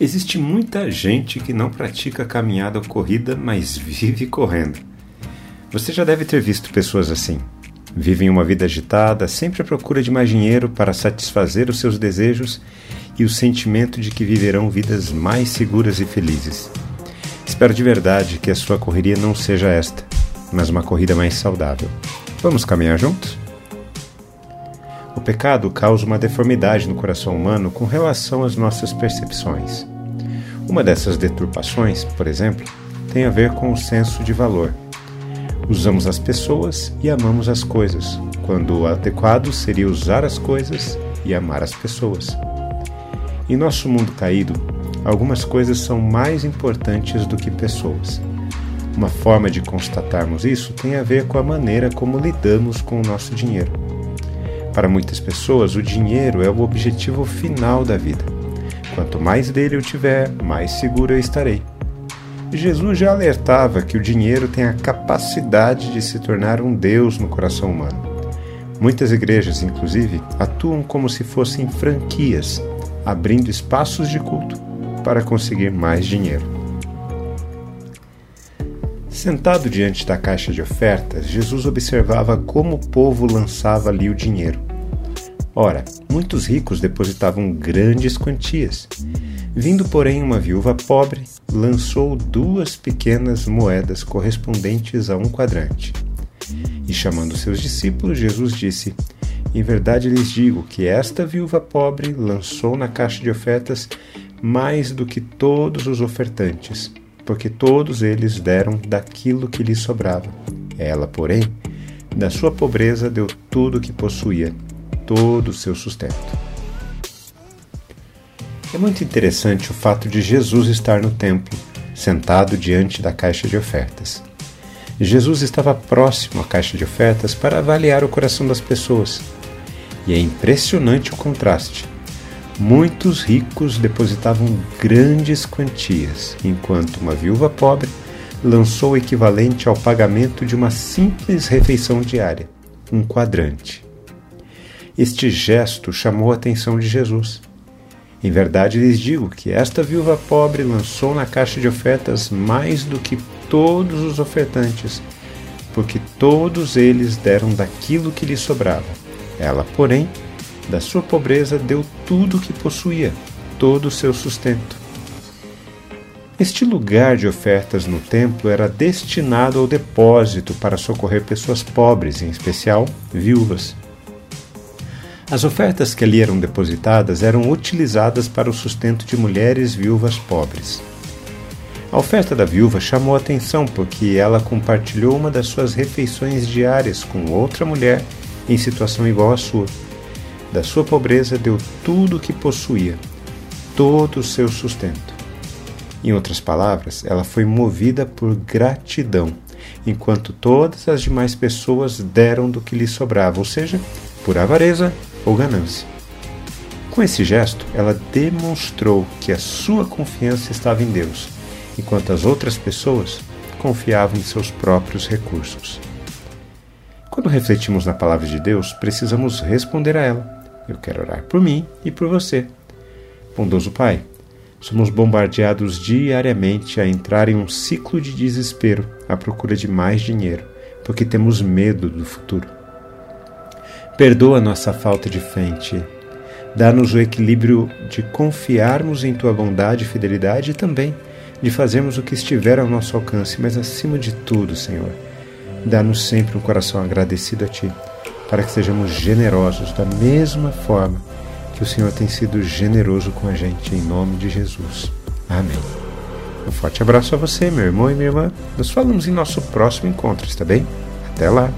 Existe muita gente que não pratica caminhada ou corrida, mas vive correndo. Você já deve ter visto pessoas assim. Vivem uma vida agitada, sempre à procura de mais dinheiro para satisfazer os seus desejos e o sentimento de que viverão vidas mais seguras e felizes. Espero de verdade que a sua correria não seja esta, mas uma corrida mais saudável. Vamos caminhar juntos? O pecado causa uma deformidade no coração humano com relação às nossas percepções. Uma dessas deturpações, por exemplo, tem a ver com o senso de valor. Usamos as pessoas e amamos as coisas, quando o adequado seria usar as coisas e amar as pessoas. Em nosso mundo caído, algumas coisas são mais importantes do que pessoas. Uma forma de constatarmos isso tem a ver com a maneira como lidamos com o nosso dinheiro. Para muitas pessoas, o dinheiro é o objetivo final da vida. Quanto mais dele eu tiver, mais seguro eu estarei. Jesus já alertava que o dinheiro tem a capacidade de se tornar um Deus no coração humano. Muitas igrejas, inclusive, atuam como se fossem franquias, abrindo espaços de culto para conseguir mais dinheiro. Sentado diante da caixa de ofertas, Jesus observava como o povo lançava ali o dinheiro. Ora, muitos ricos depositavam grandes quantias. Vindo, porém, uma viúva pobre, lançou duas pequenas moedas correspondentes a um quadrante. E chamando seus discípulos, Jesus disse: Em verdade lhes digo que esta viúva pobre lançou na caixa de ofertas mais do que todos os ofertantes, porque todos eles deram daquilo que lhes sobrava. Ela, porém, da sua pobreza deu tudo o que possuía todo o seu sustento. É muito interessante o fato de Jesus estar no templo, sentado diante da caixa de ofertas. Jesus estava próximo à caixa de ofertas para avaliar o coração das pessoas. E é impressionante o contraste. Muitos ricos depositavam grandes quantias, enquanto uma viúva pobre lançou o equivalente ao pagamento de uma simples refeição diária, um quadrante. Este gesto chamou a atenção de Jesus. Em verdade lhes digo que esta viúva pobre lançou na caixa de ofertas mais do que todos os ofertantes, porque todos eles deram daquilo que lhe sobrava. Ela, porém, da sua pobreza deu tudo o que possuía, todo o seu sustento. Este lugar de ofertas no templo era destinado ao depósito para socorrer pessoas pobres, em especial viúvas. As ofertas que ali eram depositadas eram utilizadas para o sustento de mulheres viúvas pobres. A oferta da viúva chamou atenção porque ela compartilhou uma das suas refeições diárias com outra mulher em situação igual à sua. Da sua pobreza deu tudo o que possuía, todo o seu sustento. Em outras palavras, ela foi movida por gratidão, enquanto todas as demais pessoas deram do que lhe sobrava, ou seja, por avareza ou ganância. Com esse gesto, ela demonstrou que a sua confiança estava em Deus, enquanto as outras pessoas confiavam em seus próprios recursos. Quando refletimos na palavra de Deus, precisamos responder a ela. Eu quero orar por mim e por você. Bondoso Pai, somos bombardeados diariamente a entrar em um ciclo de desespero à procura de mais dinheiro, porque temos medo do futuro. Perdoa nossa falta de Ti. Dá-nos o equilíbrio de confiarmos em Tua bondade e fidelidade e também de fazermos o que estiver ao nosso alcance, mas acima de tudo, Senhor, dá-nos sempre um coração agradecido a Ti, para que sejamos generosos da mesma forma que o Senhor tem sido generoso com a gente, em nome de Jesus. Amém. Um forte abraço a você, meu irmão e minha irmã. Nos falamos em nosso próximo encontro, está bem? Até lá!